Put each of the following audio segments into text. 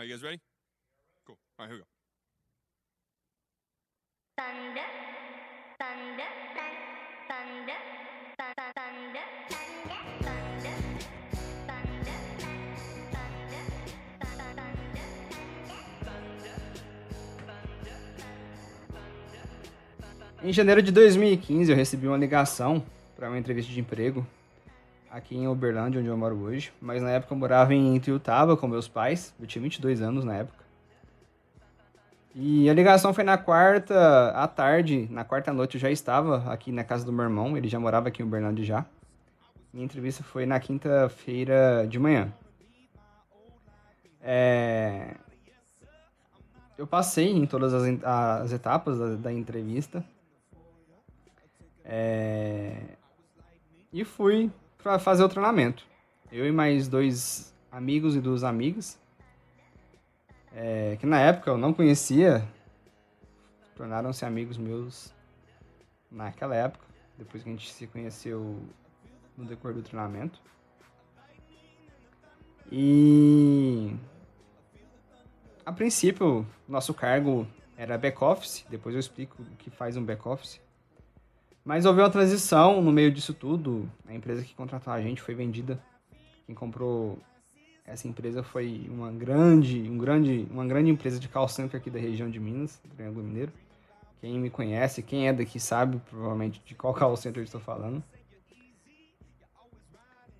All right, you guys ready? Cool. All right, here we go. thunder, thunder, thunder, thunder, thunder, thunder, thunder, Em janeiro de 2015, eu recebi uma ligação para uma entrevista de emprego aqui em Uberlândia, onde eu moro hoje. Mas na época eu morava em Ituiutaba com meus pais. Eu tinha 22 anos na época. E a ligação foi na quarta à tarde. Na quarta noite eu já estava aqui na casa do meu irmão. Ele já morava aqui em Uberlândia já. Minha entrevista foi na quinta-feira de manhã. É... Eu passei em todas as, as etapas da, da entrevista. É... E fui para fazer o treinamento. Eu e mais dois amigos e duas amigas. é, que na época eu não conhecia. Tornaram-se amigos meus naquela época. Depois que a gente se conheceu no decorrer do treinamento. E a princípio, nosso cargo era back-office, depois eu explico o que faz um back-office. Mas houve uma transição no meio disso tudo. A empresa que contratou a gente foi vendida. Quem comprou essa empresa foi uma grande, um grande, uma grande empresa de call center aqui da região de Minas, do Triângulo Mineiro. Quem me conhece, quem é daqui sabe provavelmente de qual call center estou falando.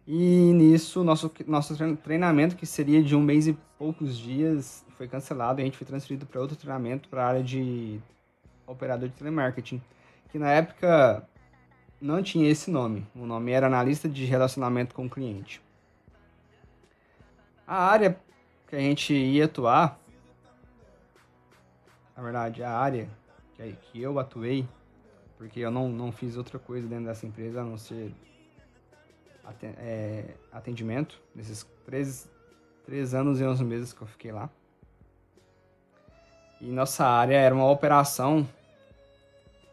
E nisso, nosso, nosso trein- treinamento, que seria de um mês e poucos dias, foi cancelado e a gente foi transferido para outro treinamento para a área de operador de telemarketing, que na época não tinha esse nome. O nome era analista de relacionamento com o cliente. A área que a gente ia atuar, na verdade, a área que, eu atuei, porque eu não, não fiz outra coisa dentro dessa empresa a não ser é, atendimento, nesses três, três anos e onze meses que eu fiquei lá. E nossa área era uma operação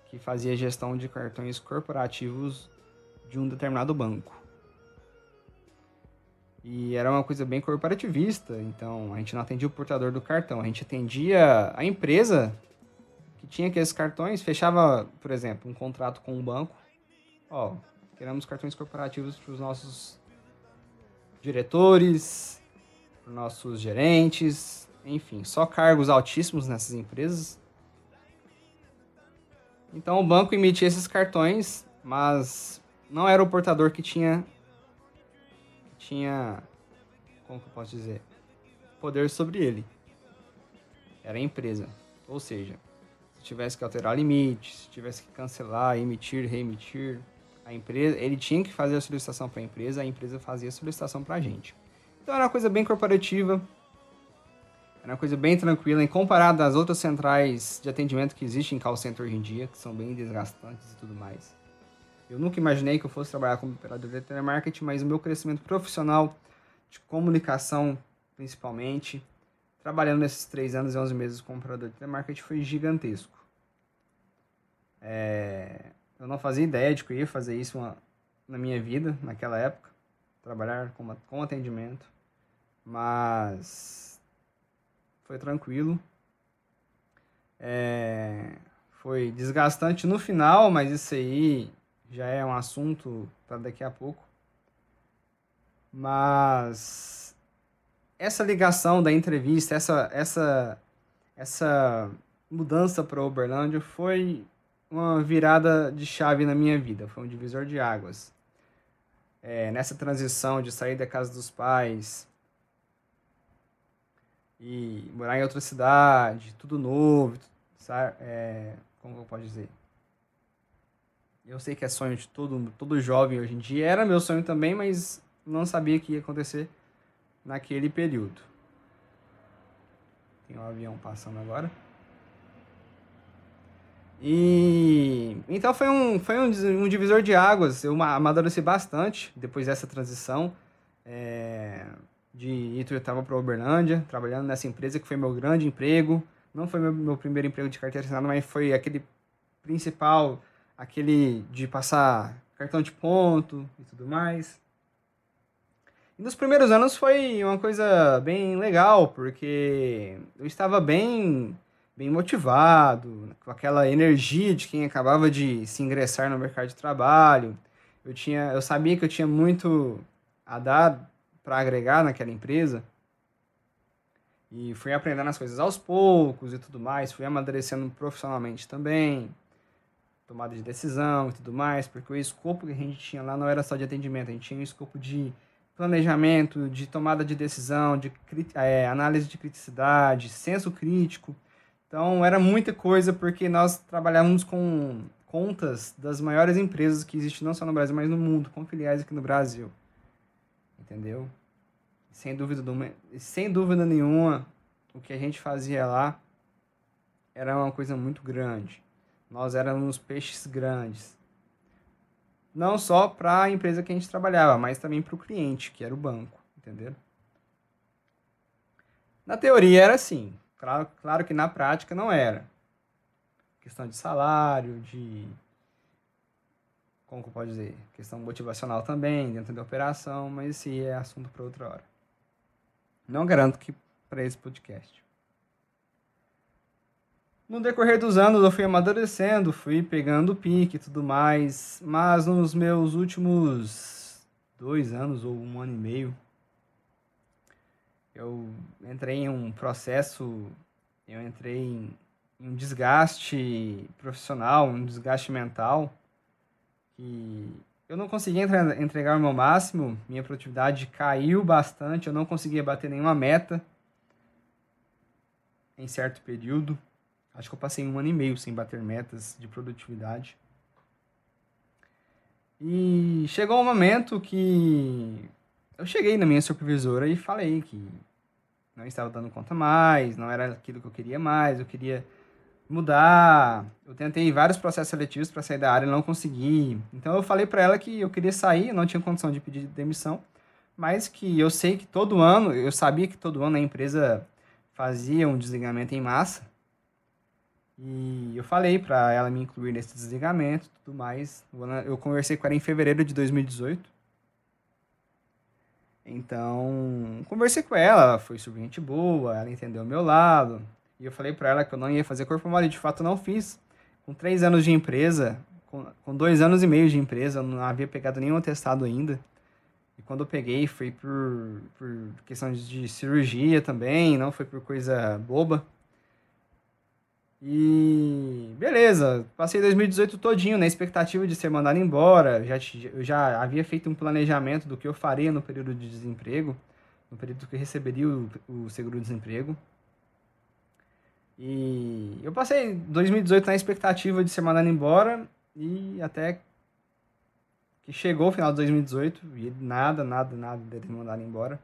que fazia gestão de cartões corporativos de um determinado banco. E era uma coisa bem corporativista, então a gente não atendia o portador do cartão, a gente atendia a empresa que tinha aqueles cartões, fechava, por exemplo, um contrato com um banco. Ó, queremos cartões corporativos para os nossos diretores, nossos gerentes, enfim, só cargos altíssimos nessas empresas. Então o banco emitia esses cartões, mas não era o portador que tinha que tinha como que eu posso dizer, poder sobre ele. Era a empresa. Ou seja, se tivesse que alterar limite, se tivesse que cancelar, emitir, reemitir, a empresa, ele tinha que fazer a solicitação para a empresa, a empresa fazia a solicitação para a gente. Então era uma coisa bem corporativa, era uma coisa bem tranquila, em comparado às outras centrais de atendimento que existem em call center hoje em dia, que são bem desgastantes e tudo mais. Eu nunca imaginei que eu fosse trabalhar como operador de telemarketing, mas o meu crescimento profissional de comunicação, principalmente, trabalhando nesses três anos e 11 meses como operador de telemarketing, foi gigantesco. É, Eu não fazia ideia de que eu ia fazer isso uma- na minha vida, naquela época, trabalhar com, com atendimento, mas foi tranquilo. É, Foi desgastante no final, mas isso aí já é um assunto para daqui a pouco. Mas essa ligação da entrevista, essa essa essa mudança para Uberlândia foi uma virada de chave na minha vida, foi um divisor de águas. É, nessa transição de sair da casa dos pais e morar em outra cidade, tudo novo, sabe? É, como eu posso dizer? Eu sei que é sonho de todo, todo jovem hoje em dia. Era meu sonho também, mas não sabia que ia acontecer naquele período. Tem um avião passando agora. E então foi um, foi um, um divisor de águas. Eu ma- amadureci bastante depois dessa transição é, de Ituiutaba para Uberlândia, trabalhando nessa empresa que foi meu grande emprego. Não foi meu, meu primeiro emprego de carteira assinada, mas foi aquele principal, aquele de passar cartão de ponto e tudo mais. E nos primeiros anos foi uma coisa bem legal, porque eu estava bem bem motivado, com aquela energia de quem acabava de se ingressar no mercado de trabalho. Eu tinha, eu sabia que eu tinha muito a dar para agregar naquela empresa. E fui aprendendo as coisas aos poucos e tudo mais, fui amadurecendo profissionalmente também, tomada de decisão e tudo mais, porque o escopo que a gente tinha lá não era só de atendimento, a gente tinha um escopo de planejamento, de tomada de decisão, de é, análise de criticidade, senso crítico. Então era muita coisa porque nós trabalhávamos com contas das maiores empresas que existem não só no Brasil, mas no mundo, com filiais aqui no Brasil. Entendeu? Sem dúvida, sem dúvida nenhuma, o que a gente fazia lá era uma coisa muito grande. Nós éramos peixes grandes. Não só para a empresa que a gente trabalhava, mas também para o cliente, que era o banco, entendeu? Na teoria era assim. Claro, claro que na prática não era. Questão de salário, de. Como que eu posso dizer? Questão motivacional também, dentro da operação, mas esse é assunto para outra hora. Não garanto que para esse podcast. No decorrer dos anos eu fui amadurecendo, fui pegando pique e tudo mais, mas nos meus últimos dois anos ou um ano e meio, eu entrei em um processo, eu entrei em um desgaste profissional, um desgaste mental, que eu não conseguia entregar o meu máximo, minha produtividade caiu bastante, eu não conseguia bater nenhuma meta em certo período. Acho que eu passei um ano e meio sem bater metas de produtividade. E chegou um momento que eu cheguei na minha supervisora e falei que não estava dando conta mais, não era aquilo que eu queria mais, eu queria mudar. Eu tentei vários processos seletivos para sair da área e não consegui. Então eu falei para ela que eu queria sair, não tinha condição de pedir demissão, mas que eu sei que todo ano, eu sabia que todo ano a empresa fazia um desligamento em massa. E eu falei para ela me incluir nesse desligamento, tudo mais. Eu conversei com ela em fevereiro de 2018. Então, conversei com ela, foi super gente boa, ela entendeu o meu lado. E eu falei para ela que eu não ia fazer corpo mole, de fato não fiz. Com três anos de empresa, com, com dois anos e meio de empresa, eu não havia pegado nenhum atestado ainda. E quando eu peguei, foi por, por questão de cirurgia também, não foi por coisa boba. E beleza, passei 2018 todinho na expectativa de ser mandado embora. Já, eu já havia feito um planejamento do que eu faria no período de desemprego, no período que receberia o, o seguro-desemprego. E eu passei 2018 na expectativa de ser mandado embora e até que chegou o final de 2018 e nada, nada, nada dele me mandar embora.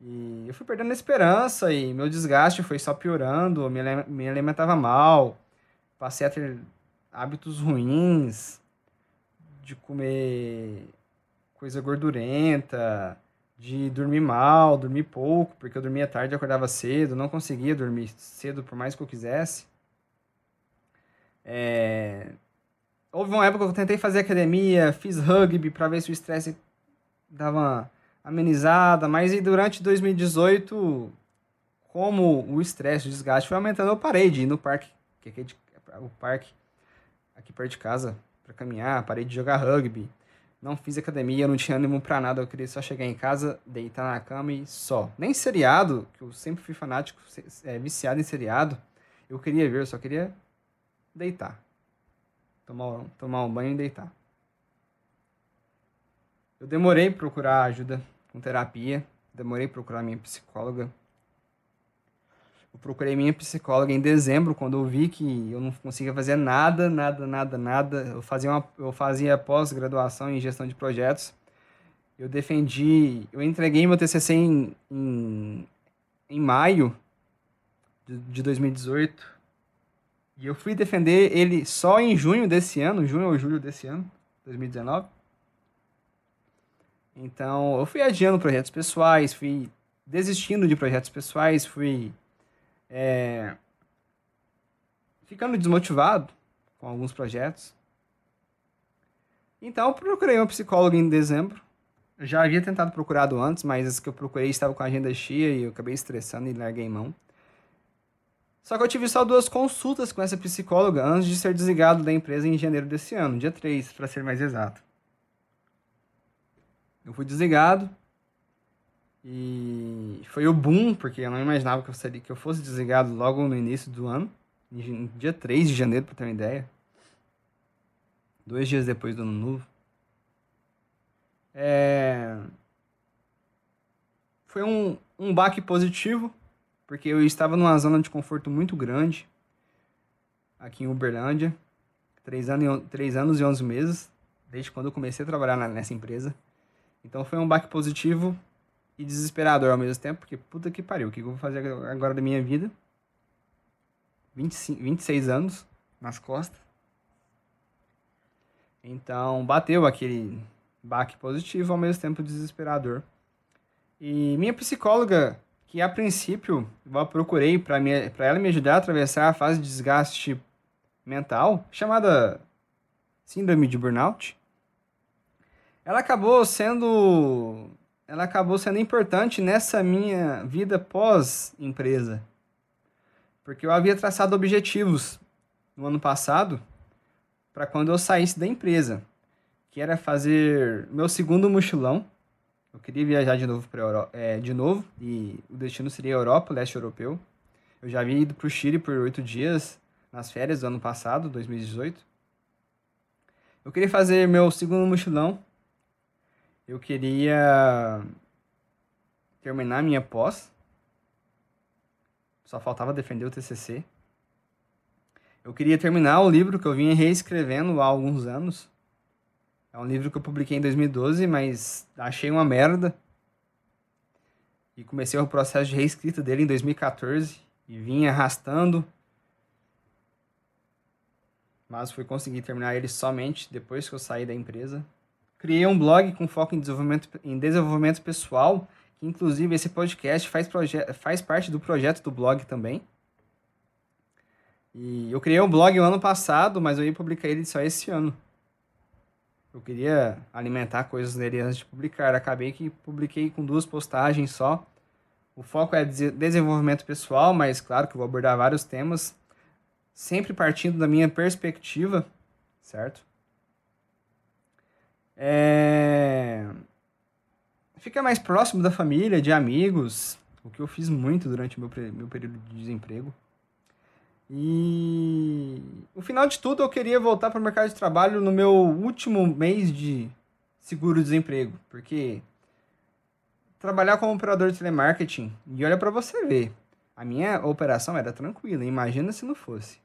E eu fui perdendo a esperança e meu desgaste foi só piorando, me, me alimentava mal, passei a ter hábitos ruins de comer coisa gordurenta, de dormir mal, dormir pouco, porque eu dormia tarde e acordava cedo, não conseguia dormir cedo por mais que eu quisesse. É... Houve uma época que eu tentei fazer academia, fiz rugby para ver se o estresse dava amenizada, mas e durante 2018, como o estresse, o desgaste foi aumentando, eu parei de ir no parque, que é o parque aqui perto de casa, para caminhar, parei de jogar rugby, não fiz academia, não tinha ânimo para nada, eu queria só chegar em casa, deitar na cama e só. Nem seriado, que eu sempre fui fanático, é, viciado em seriado, eu queria ver, eu só queria deitar. Tomar, tomar um banho e deitar. Eu demorei procurar ajuda com terapia. Demorei procurar minha psicóloga. Eu procurei minha psicóloga em dezembro, quando eu vi que eu não conseguia fazer nada, nada, nada, nada. Eu fazia, uma, eu fazia pós-graduação em gestão de projetos. Eu defendi, eu entreguei meu TCC em, em, em maio de, de 2018. E eu fui defender ele só em junho desse ano, junho ou julho desse ano, 2019. Então, eu fui adiando projetos pessoais, fui desistindo de projetos pessoais, fui é, ficando desmotivado com alguns projetos. Então, procurei uma psicóloga em dezembro Eu já havia tentado procurado antes, mas as que eu procurei estavam com a agenda cheia e eu acabei estressando e larguei mão. Só que eu tive só duas consultas com essa psicóloga antes de ser desligado da empresa em janeiro desse ano, dia 3, para ser mais exato. Eu fui desligado e foi o boom, porque eu não imaginava que eu, seria, que eu fosse desligado logo no início do ano, dia 3 de janeiro, para ter uma ideia. Dois dias depois do ano novo. É... Foi um, um baque positivo, porque eu estava numa zona de conforto muito grande, aqui em Uberlândia, três anos, três anos e onze meses, desde quando eu comecei a trabalhar nessa empresa. Então foi um baque positivo e desesperador ao mesmo tempo, porque puta que pariu, o que eu vou fazer agora da minha vida? 25, 26 anos nas costas. Então bateu aquele baque positivo, ao mesmo tempo desesperador. E minha psicóloga, que a princípio eu procurei para ela me ajudar a atravessar a fase de desgaste mental, chamada síndrome de burnout, ela acabou sendo ela acabou sendo importante nessa minha vida pós empresa. Porque eu havia traçado objetivos no ano passado para quando eu saísse da empresa que era fazer meu segundo mochilão. Eu queria viajar de novo para Euro... é, de novo e o destino seria Europa, leste europeu. Eu já havia ido para o Chile por oito dias nas férias do ano passado, 2018. Eu queria fazer meu segundo mochilão. Eu queria terminar minha pós. Só faltava defender o TCC. Eu queria terminar o livro que eu vinha reescrevendo há alguns anos. É um livro que eu publiquei em 2012, mas achei uma merda. E comecei o processo de reescrita dele em 2014 e vim arrastando. Mas fui conseguir terminar ele somente depois que eu saí da empresa. Criei um blog com foco em desenvolvimento, em desenvolvimento pessoal, que inclusive esse podcast faz, faz parte do projeto do blog também. E eu criei um blog o ano passado, mas eu ia publicar ele só esse ano. Eu queria alimentar coisas nele antes de publicar. Acabei que publiquei com duas postagens só. O foco é desenvolvimento pessoal, mas claro que eu vou abordar vários temas, sempre partindo da minha perspectiva, certo? É... Fica mais próximo da família, de amigos, o que eu fiz muito durante meu, meu período de desemprego. E no final de tudo, eu queria voltar para o mercado de trabalho no meu último mês de seguro-desemprego, porque trabalhar como operador de telemarketing, e olha para você ver, a minha operação era tranquila, imagina se não fosse.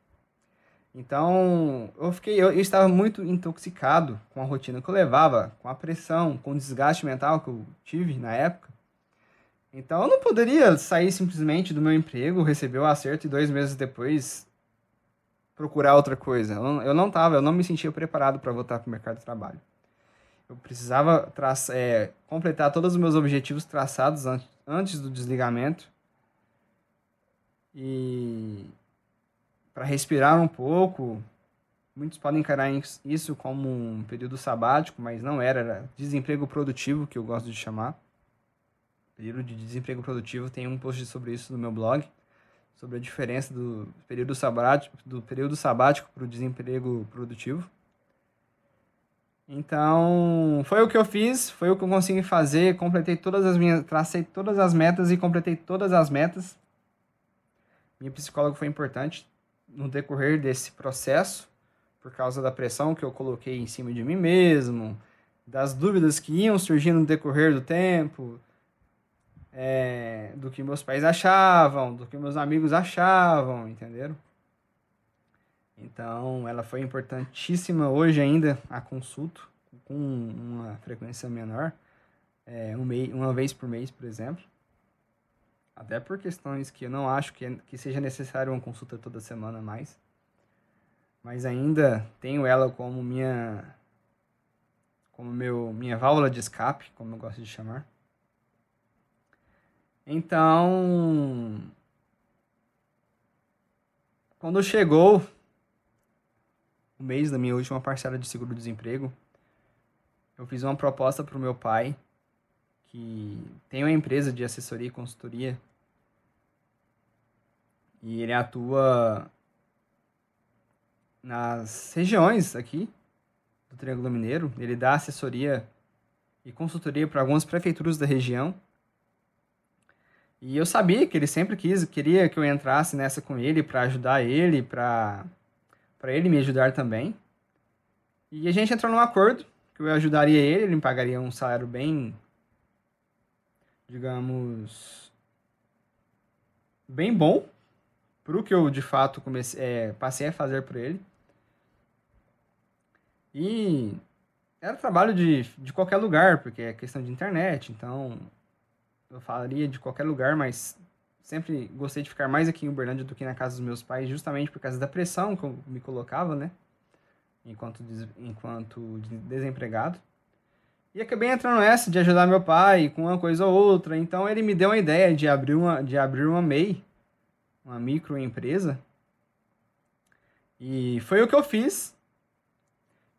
Então, eu fiquei, eu, eu, estava muito intoxicado com a rotina que eu levava, com a pressão, com o desgaste mental que eu tive na época. Então eu não poderia sair simplesmente do meu emprego, receber o acerto e dois meses depois procurar outra coisa. Eu não estava, eu não me sentia preparado para voltar para o mercado de trabalho. Eu precisava é, completar todos os meus objetivos traçados an antes do desligamento e para respirar um pouco. Muitos podem encarar isso como um período sabático, mas não era, era desemprego produtivo, que eu gosto de chamar período de desemprego produtivo, tem um post sobre isso no meu blog, sobre a diferença do período sabático do período sabático para o desemprego produtivo. Então, foi o que eu fiz, foi o que eu consegui fazer, completei todas as minhas, tracei todas as metas e completei todas as metas. Minha psicóloga foi importante no decorrer desse processo, por causa da pressão que eu coloquei em cima de mim mesmo, das dúvidas que iam surgindo no decorrer do tempo, é, do que meus pais achavam, do que meus amigos achavam, entenderam? Então, ela foi importantíssima hoje ainda a consulta, com uma frequência menor, é, um mei, uma vez por mês, por exemplo. Até por questões que eu não acho que, que seja necessário uma consulta toda semana mais. Mas ainda tenho ela como minha como meu minha válvula de escape, como eu gosto de chamar. Então, quando chegou o mês da minha última parcela de seguro-desemprego, eu fiz uma proposta para o meu pai que tem uma empresa de assessoria e consultoria. E ele atua nas regiões aqui do Triângulo Mineiro. Ele dá assessoria e consultoria para algumas prefeituras da região. E eu sabia que ele sempre quis, queria que eu entrasse nessa com ele para ajudar ele, para para ele me ajudar também. E a gente entrou num acordo que eu ajudaria ele, ele me pagaria um salário bem digamos bem bom para o que eu de fato comecei, é, passei a fazer por ele. E era trabalho de, de qualquer lugar, porque é questão de internet, então eu falaria de qualquer lugar, mas sempre gostei de ficar mais aqui em Uberlândia do que na casa dos meus pais, justamente por causa da pressão que eu me colocava, né? Enquanto, enquanto desempregado. E acabei entrando nessa de ajudar meu pai com uma coisa ou outra. Então ele me deu uma ideia de abrir uma, de abrir uma MEI, uma microempresa. E foi o que eu fiz.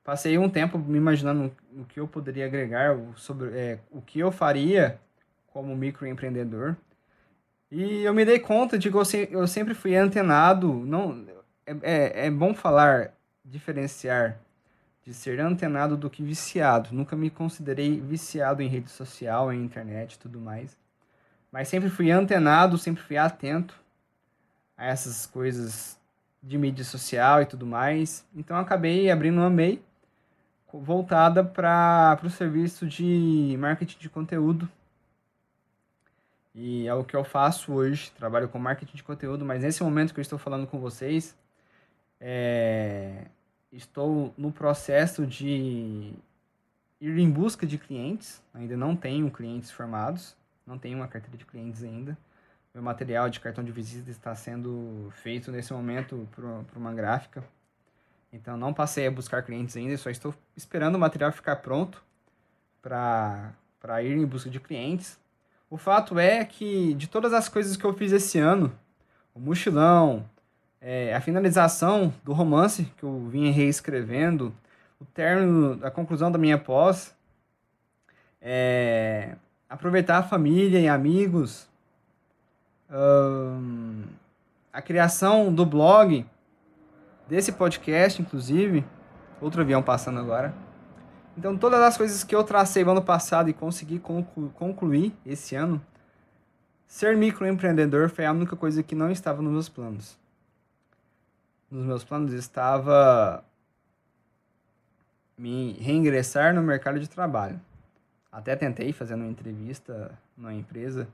Passei um tempo me imaginando o que eu poderia agregar, sobre é, o que eu faria como microempreendedor. E eu me dei conta de que eu, se, eu sempre fui antenado. Não, é, é, é bom falar, diferenciar de ser antenado do que viciado. Nunca me considerei viciado em rede social, em internet e tudo mais. Mas sempre fui antenado, sempre fui atento a essas coisas de mídia social e tudo mais. Então acabei abrindo uma MEI voltada para o serviço de marketing de conteúdo e é o que eu faço hoje. Trabalho com marketing de conteúdo, mas nesse momento que eu estou falando com vocês, é... estou no processo de ir em busca de clientes. Ainda não tenho clientes formados, não tenho uma carteira de clientes ainda. Meu material de cartão de visita está sendo feito nesse momento para uma gráfica. Então não passei a buscar clientes ainda, só estou esperando o material ficar pronto para ir em busca de clientes. O fato é que de todas as coisas que eu fiz esse ano, o mochilão, é, a finalização do romance que eu vinha reescrevendo, o término, a conclusão da minha pós, é, aproveitar a família e amigos, hum, a criação do blog, desse podcast, inclusive, outro avião passando agora. Então, todas as coisas que eu tracei no ano passado e consegui conclu concluir esse ano, ser microempreendedor foi a única coisa que não estava nos meus planos. Nos meus planos estava me reingressar no mercado de trabalho. Até tentei fazer uma entrevista numa empresa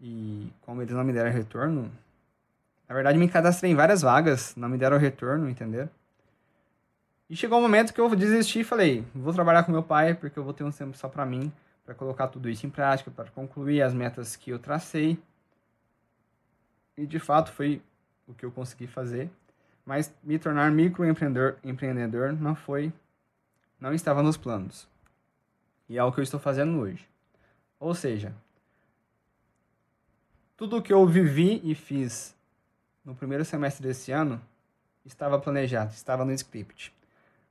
e como eles não me deram retorno, na verdade me cadastrei em várias vagas, não me deram retorno, entendeu? E chegou um momento que eu desisti e falei, vou trabalhar com meu pai, porque eu vou ter um tempo só para mim, para colocar tudo isso em prática, para concluir as metas que eu tracei. E de fato foi o que eu consegui fazer. Mas me tornar microempreendedor empreendedor não foi, não estava nos planos. E é o que eu estou fazendo hoje. Ou seja, tudo o que eu vivi e fiz no primeiro semestre desse ano estava planejado, estava no script.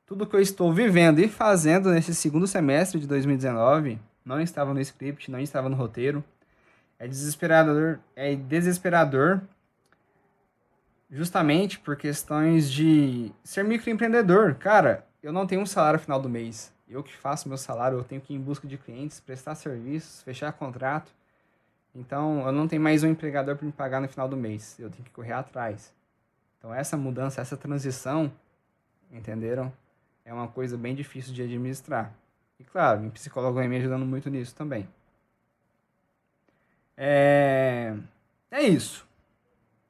Tudo que eu estou vivendo e fazendo nesse segundo semestre de 2019 não estava no script, não estava no roteiro. É desesperador, é desesperador justamente por questões de ser microempreendedor. Cara, eu não tenho um salário final do mês. Eu que faço meu salário, eu tenho que ir em busca de clientes, prestar serviços, fechar contrato. Então, eu não tenho mais um empregador para me pagar no final do mês. Eu tenho que correr atrás. Então, essa mudança, essa transição, entenderam? é uma coisa bem difícil de administrar. E claro, meu psicólogo vem me ajudando muito nisso também. É, é isso.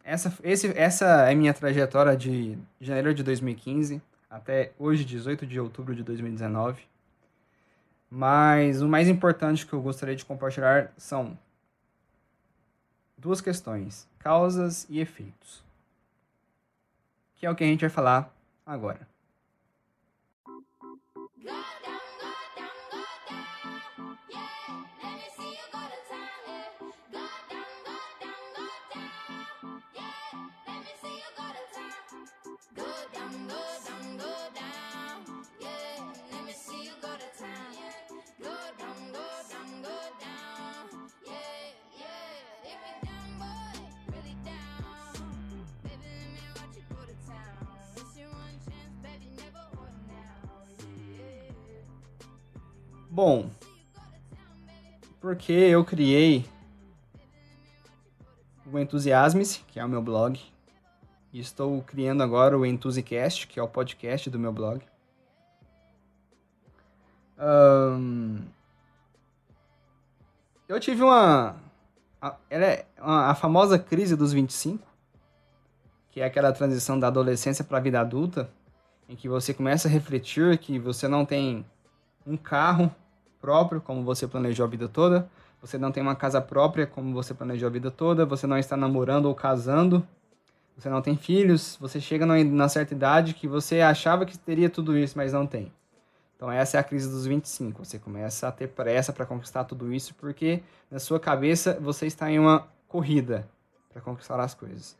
Essa, esse, essa é minha trajetória de janeiro de 2015 até hoje, 18 de outubro de 2019. Mas o mais importante que eu gostaria de compartilhar são duas questões: causas e efeitos. Que é o que a gente vai falar agora. Bom, porque eu criei o Entusiasme-se, que é o meu blog, e estou criando agora o Enthusiast, que é o podcast do meu blog. Um, eu tive uma. Ela é a famosa crise dos 25, que é aquela transição da adolescência para a vida adulta, em que você começa a refletir que você não tem um carro próprio, como você planejou a vida toda, você não tem uma casa própria, como você planejou a vida toda, você não está namorando ou casando, você não tem filhos, você chega na certa idade que você achava que teria tudo isso, mas não tem. Então essa é a crise dos 25. Você começa a ter pressa para conquistar tudo isso porque na sua cabeça você está em uma corrida para conquistar as coisas.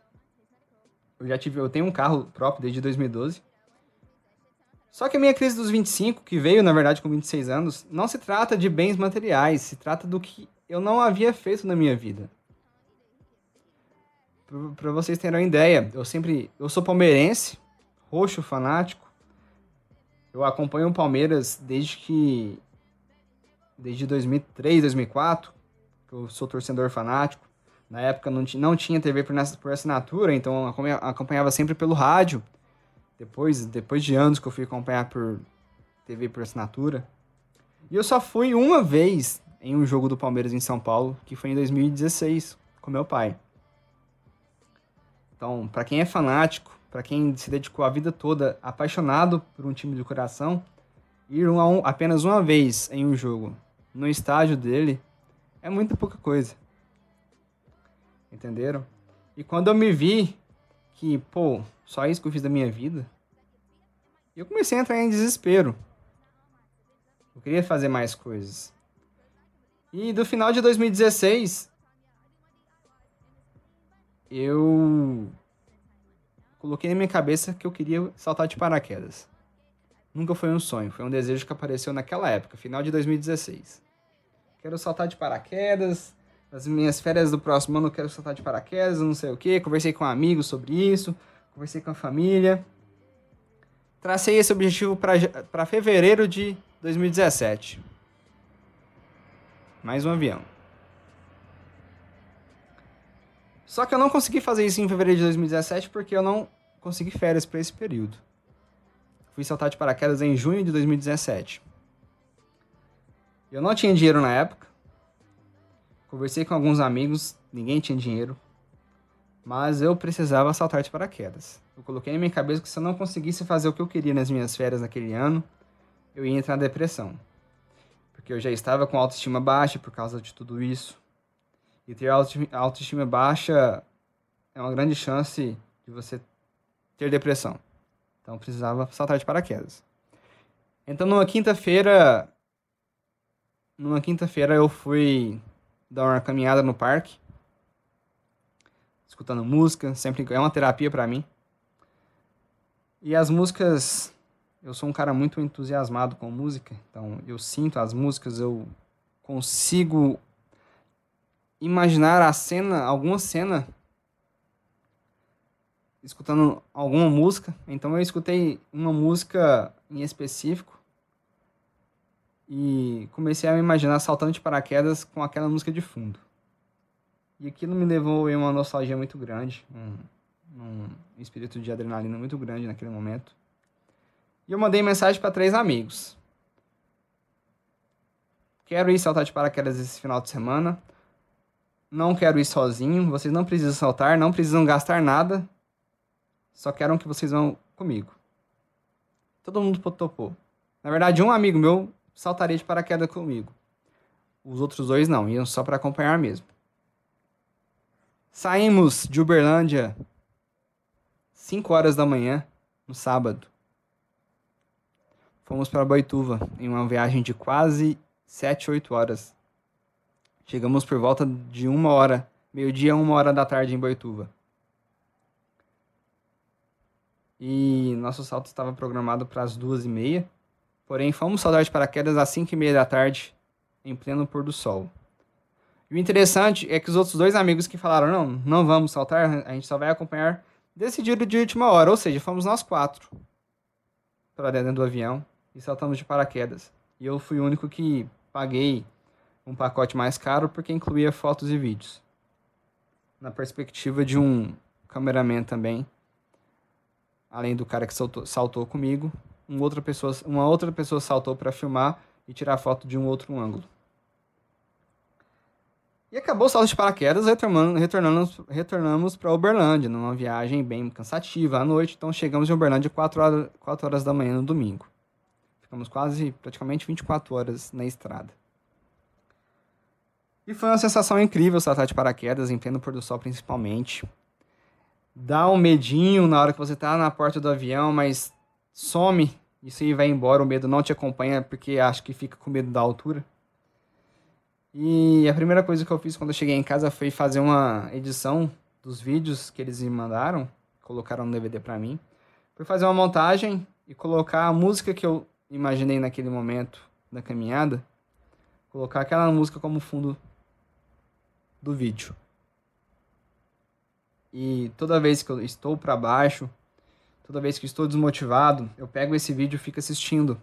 Eu já tive, eu tenho um carro próprio desde 2012. Só que a minha crise dos 25, que veio na verdade com 26 anos, não se trata de bens materiais, se trata do que eu não havia feito na minha vida. Para vocês terem uma ideia, eu sempre, eu sou palmeirense, roxo fanático, eu acompanho o Palmeiras desde que. Desde 2003, 2004. Eu sou torcedor fanático. Na época não, não tinha TV por, por assinatura, então acompanhava sempre pelo rádio. Depois, depois de anos que eu fui acompanhar por TV por assinatura. E eu só fui uma vez em um jogo do Palmeiras em São Paulo, que foi em 2016, com meu pai. Então, para quem é fanático, para quem se dedicou a vida toda apaixonado por um time de coração, ir um, apenas uma vez em um jogo no estádio dele é muito pouca coisa. Entenderam? E quando eu me vi que, pô, só isso que eu fiz da minha vida, eu comecei a entrar em desespero. Eu queria fazer mais coisas. E do final de 2016, eu coloquei na minha cabeça que eu queria saltar de paraquedas. Nunca foi um sonho, foi um desejo que apareceu naquela época, final de 2016. Quero saltar de paraquedas, nas minhas férias do próximo ano eu quero saltar de paraquedas, não sei o que. Conversei com amigos sobre isso, conversei com a família. Tracei esse objetivo para fevereiro de 2017. Mais um avião. Só que eu não consegui fazer isso em fevereiro de 2017 porque eu não consegui férias para esse período. Fui saltar de paraquedas em junho de 2017. Eu não tinha dinheiro na época. Conversei com alguns amigos, ninguém tinha dinheiro. Mas eu precisava saltar de paraquedas. Eu coloquei na minha cabeça que se eu não conseguisse fazer o que eu queria nas minhas férias naquele ano, eu ia entrar na depressão. Porque eu já estava com autoestima baixa por causa de tudo isso. E ter autoestima baixa é uma grande chance de você ter depressão. Então precisava saltar de paraquedas. Então numa quinta-feira, numa quinta-feira eu fui dar uma caminhada no parque, escutando música, sempre é uma terapia para mim. E as músicas, eu sou um cara muito entusiasmado com música, então eu sinto as músicas, eu consigo imaginar a cena, alguma cena, escutando alguma música. Então eu escutei uma música em específico e comecei a me imaginar saltando de paraquedas com aquela música de fundo. E aquilo me levou em uma nostalgia muito grande, um, um espírito de adrenalina muito grande naquele momento. E eu mandei mensagem para três amigos. Quero ir saltar de paraquedas esse final de semana não quero ir sozinho, vocês não precisam saltar, não precisam gastar nada, só quero que vocês vão comigo. Todo mundo topou. Na verdade, um amigo meu saltaria de paraquedas comigo. Os outros dois não, iam só para acompanhar mesmo. Saímos de Uberlândia 5 horas da manhã, no sábado. Fomos para Boituva em uma viagem de quase 7, 8 horas. Chegamos por volta de uma hora, meio-dia, uma hora da tarde em Boituva. E nosso salto estava programado para as duas e meia, porém fomos saltar de paraquedas às cinco e meia da tarde, em pleno pôr do sol. E o interessante é que os outros dois amigos que falaram, não, não vamos saltar, a gente só vai acompanhar, decidiram de última hora, ou seja, fomos nós quatro para dentro do avião e saltamos de paraquedas. E eu fui o único que paguei um pacote mais caro porque incluía fotos e vídeos. Na perspectiva de um cameraman também, além do cara que saltou, saltou comigo, uma outra pessoa, uma outra pessoa saltou para filmar e tirar foto de um outro ângulo. E acabou o salto de paraquedas, retornando, retornamos, retornamos para Uberlândia, numa viagem bem cansativa à noite. Então chegamos em Uberlândia 4 horas, 4 horas da manhã no domingo. Ficamos quase, praticamente 24 horas na estrada. E foi uma sensação incrível saltar de paraquedas, em pleno pôr do sol principalmente. Dá um medinho na hora que você tá na porta do avião, mas some, isso aí vai embora, o medo não te acompanha porque acho que fica com medo da altura. E a primeira coisa que eu fiz quando eu cheguei em casa foi fazer uma edição dos vídeos que eles me mandaram, colocaram no DVD para mim. Foi fazer uma montagem e colocar a música que eu imaginei naquele momento da caminhada, colocar aquela música como fundo do vídeo. E toda vez que eu estou para baixo, toda vez que estou desmotivado, eu pego esse vídeo e fico assistindo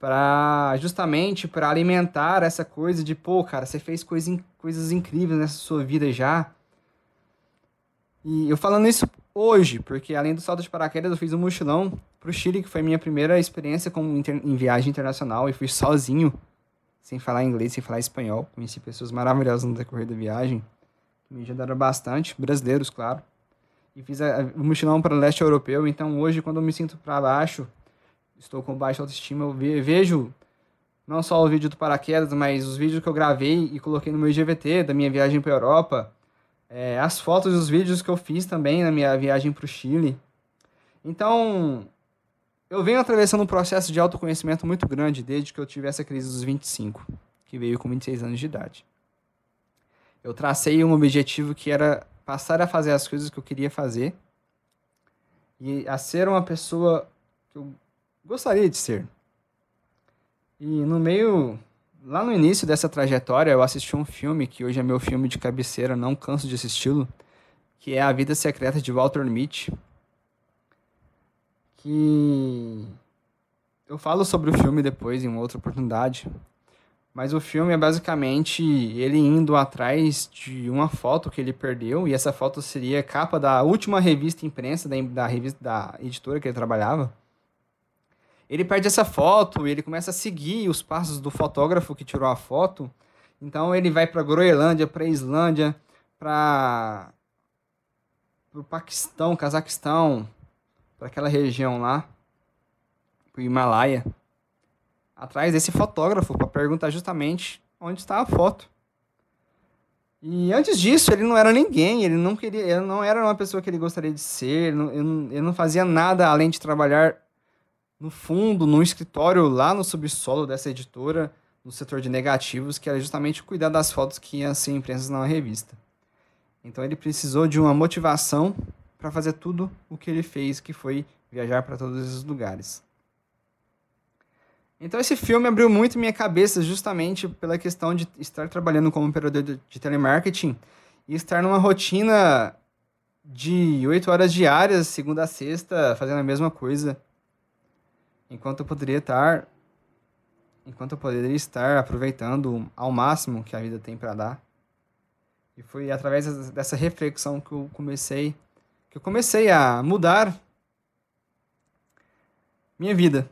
para justamente para alimentar essa coisa de, pô, cara, você fez coisa, coisas incríveis nessa sua vida já. E eu falando isso hoje, porque além do salto de paraquedas, eu fiz um mochilão pro Chile, que foi minha primeira experiência com, em viagem internacional, e fui sozinho, sem falar inglês, sem falar espanhol. Conheci pessoas maravilhosas no decorrer da viagem, que me ajudaram bastante, brasileiros, claro. E fiz o mochilão para o leste europeu, então hoje, quando eu me sinto para baixo, estou com baixa autoestima, eu vejo não só o vídeo do paraquedas, mas os vídeos que eu gravei e coloquei no meu IGVT da minha viagem para Europa, é, as fotos e os vídeos que eu fiz também na minha viagem para o Chile. Então, eu venho atravessando um processo de autoconhecimento muito grande desde que eu tive essa crise dos 25, que veio com 26 anos de idade. Eu tracei um objetivo que era passar a fazer as coisas que eu queria fazer e a ser uma pessoa que eu gostaria de ser. E no meio, lá no início dessa trajetória, eu assisti um filme que hoje é meu filme de cabeceira, não canso de assisti-lo, que é A Vida Secreta de Walter Mitty. Que eu falo sobre o filme depois em outra oportunidade. Mas o filme é basicamente ele indo atrás de uma foto que ele perdeu, e essa foto seria capa da última revista imprensa da, da revista da editora que ele trabalhava. Ele perde essa foto e ele começa a seguir os passos do fotógrafo que tirou a foto. Então ele vai para Groenlândia, para Islândia, para o Paquistão, Cazaquistão, para aquela região lá, para o Himalaia, atrás desse fotógrafo para perguntar justamente onde está a foto. E antes disso, ele não era ninguém, ele não queria, ele não era uma pessoa que ele gostaria de ser, ele não, ele não fazia nada além de trabalhar no fundo, no escritório lá no subsolo dessa editora, no setor de negativos, que era justamente cuidar das fotos que iam ser impressas na revista. Então ele precisou de uma motivação para fazer tudo o que ele fez, que foi viajar para todos esses lugares. Então esse filme abriu muito minha cabeça justamente pela questão de estar trabalhando como operador de telemarketing e estar numa rotina de oito horas diárias, segunda a sexta, fazendo a mesma coisa enquanto eu poderia estar enquanto eu poderia estar aproveitando ao máximo que a vida tem para dar. E foi através dessa reflexão que eu comecei que eu comecei a mudar minha vida.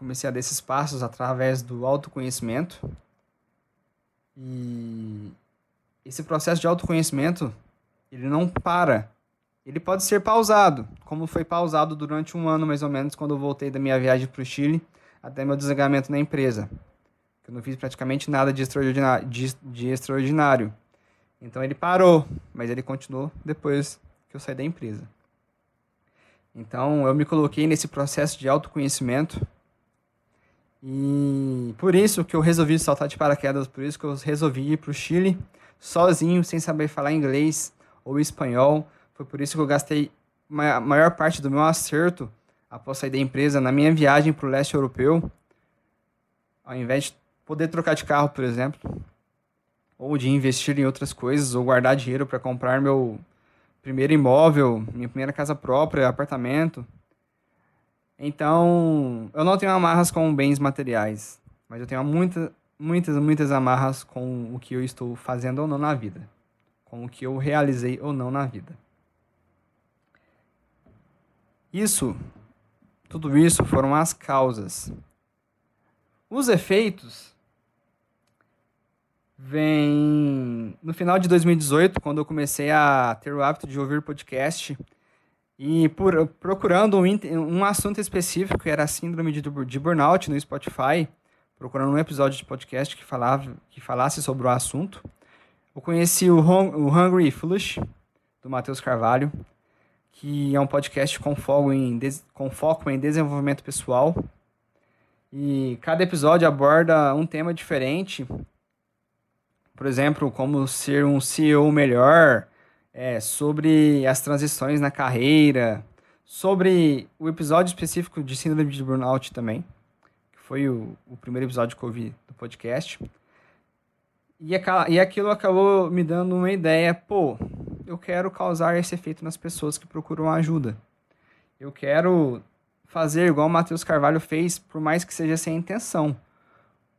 Comecei a dar esses passos através do autoconhecimento. E esse processo de autoconhecimento, ele não para ele pode ser pausado, como foi pausado durante um ano mais ou menos quando eu voltei da minha viagem para o Chile até meu desligamento na empresa. Eu não fiz praticamente nada de extraordinário, de, de extraordinário. Então ele parou, mas ele continuou depois que eu saí da empresa. Então eu me coloquei nesse processo de autoconhecimento e por isso que eu resolvi saltar de paraquedas, por isso que eu resolvi ir para o Chile sozinho, sem saber falar inglês ou espanhol foi por isso que eu gastei a maior parte do meu acerto após sair da empresa na minha viagem para o leste europeu. Ao invés de poder trocar de carro, por exemplo, ou de investir em outras coisas, ou guardar dinheiro para comprar meu primeiro imóvel, minha primeira casa própria, apartamento. Então, eu não tenho amarras com bens materiais, mas eu tenho muita, muitas, muitas amarras com o que eu estou fazendo ou não na vida, com o que eu realizei ou não na vida. Isso, tudo isso foram as causas. Os efeitos vêm no final de 2018, quando eu comecei a ter o hábito de ouvir podcast e por, procurando um, um assunto específico, que era a síndrome de, de burnout no Spotify, procurando um episódio de podcast que, falava, que falasse sobre o assunto. Eu conheci o, o Hungry Foolish, do Matheus Carvalho, que é um podcast com em, com foco em desenvolvimento pessoal. E cada episódio aborda um tema diferente. Por exemplo, como ser um CEO melhor, é, sobre as transições na carreira, sobre o episódio específico de Síndrome de Burnout também, que foi o, o primeiro episódio que eu vi do podcast. E, e aquilo acabou me dando uma ideia, pô, eu quero causar esse efeito nas pessoas que procuram ajuda. Eu quero fazer igual o Matheus Carvalho fez, por mais que seja sem intenção.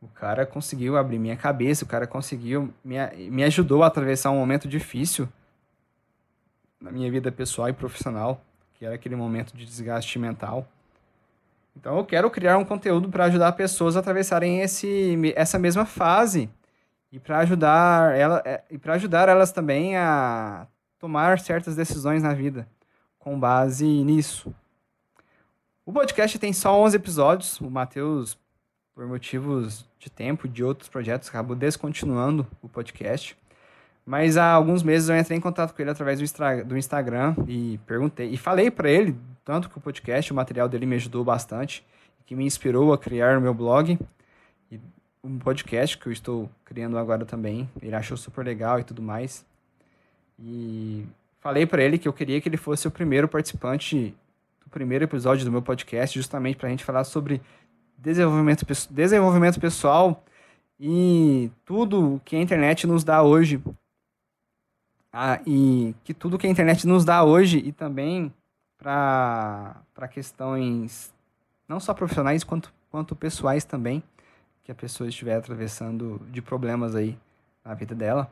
O cara conseguiu abrir minha cabeça, o cara conseguiu, me, me ajudou a atravessar um momento difícil na minha vida pessoal e profissional, que era aquele momento de desgaste mental. Então eu quero criar um conteúdo para ajudar pessoas a atravessarem esse, essa mesma fase e para ajudar ela é, e para ajudar elas também a tomar certas decisões na vida com base nisso. O podcast tem só 11 episódios. O Matheus, por motivos de tempo de outros projetos, acabou descontinuando o podcast. Mas há alguns meses eu entrei em contato com ele através do, do Instagram e perguntei. E falei para ele, tanto que o podcast, o material dele me ajudou bastante, que me inspirou a criar o meu blog. E um podcast que eu estou criando agora também. Ele achou super legal e tudo mais. E falei para ele que eu queria que ele fosse o primeiro participante do primeiro episódio do meu podcast, justamente para a gente falar sobre desenvolvimento, desenvolvimento pessoal e tudo que a internet nos dá hoje. Ah, e que tudo que a internet nos dá hoje e também para questões não só profissionais quanto, quanto pessoais também, que a pessoa estiver atravessando de problemas aí na vida dela.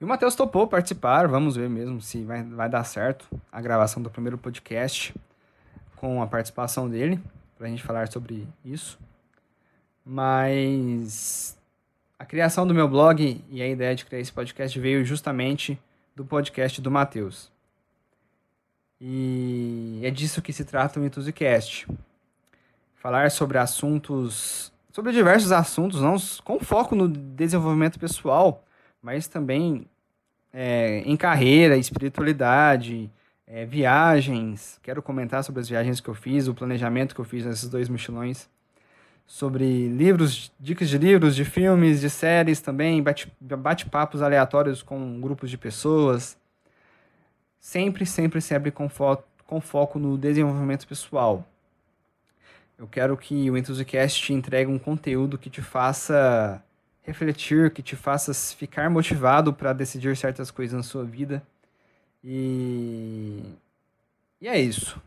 E o Matheus topou participar, vamos ver mesmo se vai, vai dar certo a gravação do primeiro podcast com a participação dele, para a gente falar sobre isso. Mas a criação do meu blog e a ideia de criar esse podcast veio justamente do podcast do Matheus. E é disso que se trata o Enthusiast. Falar sobre assuntos, sobre diversos assuntos, não com foco no desenvolvimento pessoal, mas também é, em carreira, espiritualidade, é, viagens. Quero comentar sobre as viagens que eu fiz, o planejamento que eu fiz nesses dois mochilões. Sobre livros, dicas de livros, de filmes, de séries também, bate-papos aleatórios com grupos de pessoas. Sempre, sempre, sempre com, fo com foco no desenvolvimento pessoal. Eu quero que o Enthusiast te entregue um conteúdo que te faça refletir, que te faça ficar motivado para decidir certas coisas na sua vida. E, e é isso.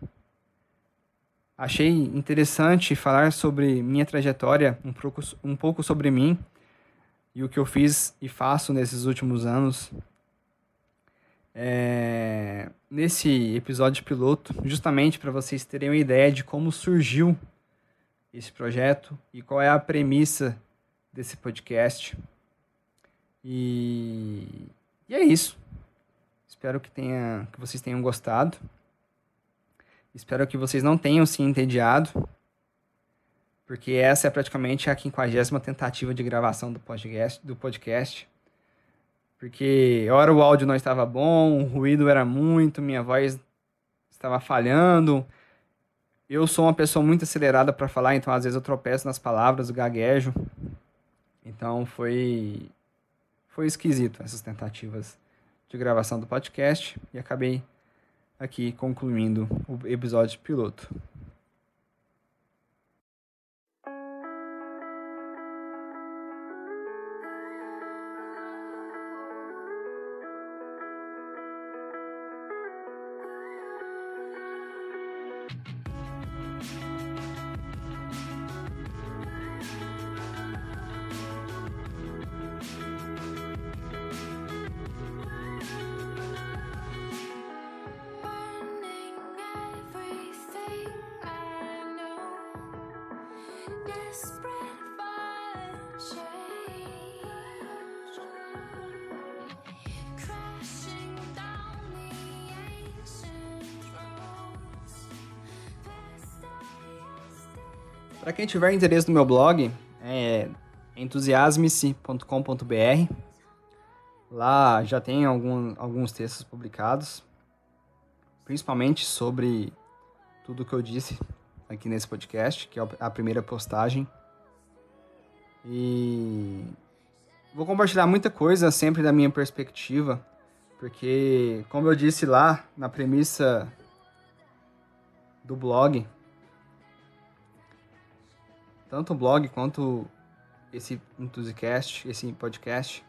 Achei interessante falar sobre minha trajetória, um pouco, um pouco sobre mim e o que eu fiz e faço nesses últimos anos. É, nesse episódio piloto, justamente para vocês terem uma ideia de como surgiu esse projeto e qual é a premissa desse podcast. E, e é isso. Espero que, tenha, que vocês tenham gostado. Espero que vocês não tenham se entediado, porque essa é praticamente a quinquagésima tentativa de gravação do podcast, do podcast. Porque hora o áudio não estava bom, o ruído era muito, minha voz estava falhando. Eu sou uma pessoa muito acelerada para falar, então às vezes eu tropeço nas palavras, gaguejo. Então foi foi esquisito essas tentativas de gravação do podcast e acabei aqui concluindo o episódio piloto. Para quem tiver interesse no meu blog, é entusiasme-se.com.br. Lá já tem algum, alguns textos publicados, principalmente sobre tudo que eu disse aqui nesse podcast, que é a primeira postagem. E vou compartilhar muita coisa sempre da minha perspectiva, porque, como eu disse lá na premissa do blog, tanto o blog quanto esse Enthusiast, esse podcast,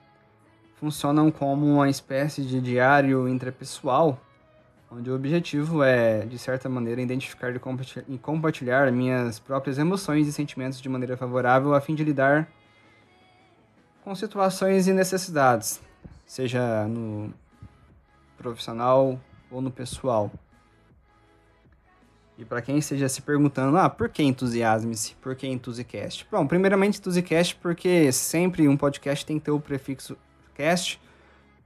funcionam como uma espécie de diário intrapessoal, onde o objetivo é, de certa maneira, identificar e compartilhar minhas próprias emoções e sentimentos de maneira favorável a fim de lidar com situações e necessidades, seja no profissional ou no pessoal. E para quem esteja se perguntando, ah, por que entusiasme-se? Por que Enthusiast? Bom, primeiramente Enthusiast porque sempre um podcast tem que ter o prefixo cast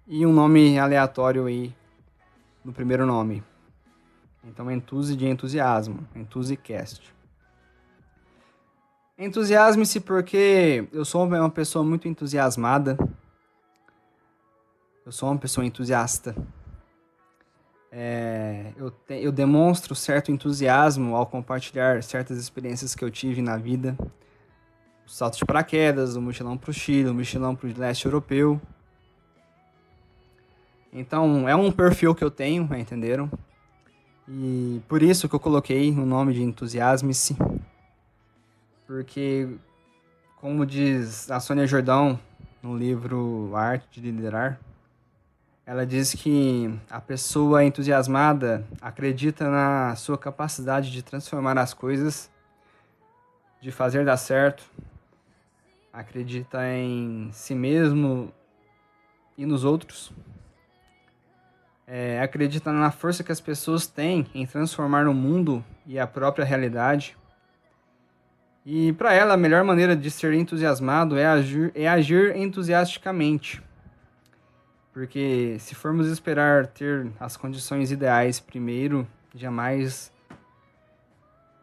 e um nome aleatório aí no primeiro nome. Então, entusi de entusiasmo, Enthusiast. Entusiasme-se porque eu sou uma pessoa muito entusiasmada. Eu sou uma pessoa entusiasta. É, eu, te, eu demonstro certo entusiasmo ao compartilhar certas experiências que eu tive na vida. O salto de paraquedas, o mochilão para o Chile, o mochilão para o leste europeu. Então, é um perfil que eu tenho, entenderam? E por isso que eu coloquei o nome de Entusiasme-se porque, como diz a Sônia Jordão no livro A Arte de Liderar, ela diz que a pessoa entusiasmada acredita na sua capacidade de transformar as coisas, de fazer dar certo, acredita em si mesmo e nos outros, é, acredita na força que as pessoas têm em transformar o mundo e a própria realidade e para ela, a melhor maneira de ser entusiasmado é agir, é agir entusiasticamente. Porque se formos esperar ter as condições ideais primeiro, jamais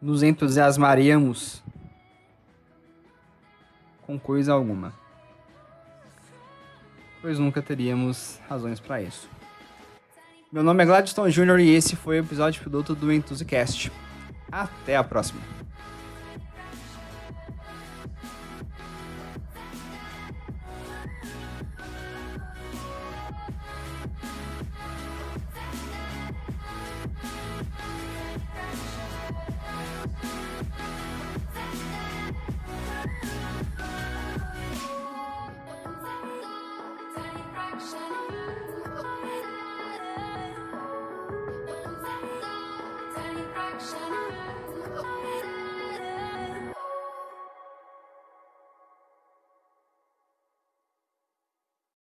nos entusiasmaremos com coisa alguma. Pois nunca teríamos razões para isso. Meu nome é Gladstone Jr. e esse foi o episódio piloto do Enthusiast. Até a próxima!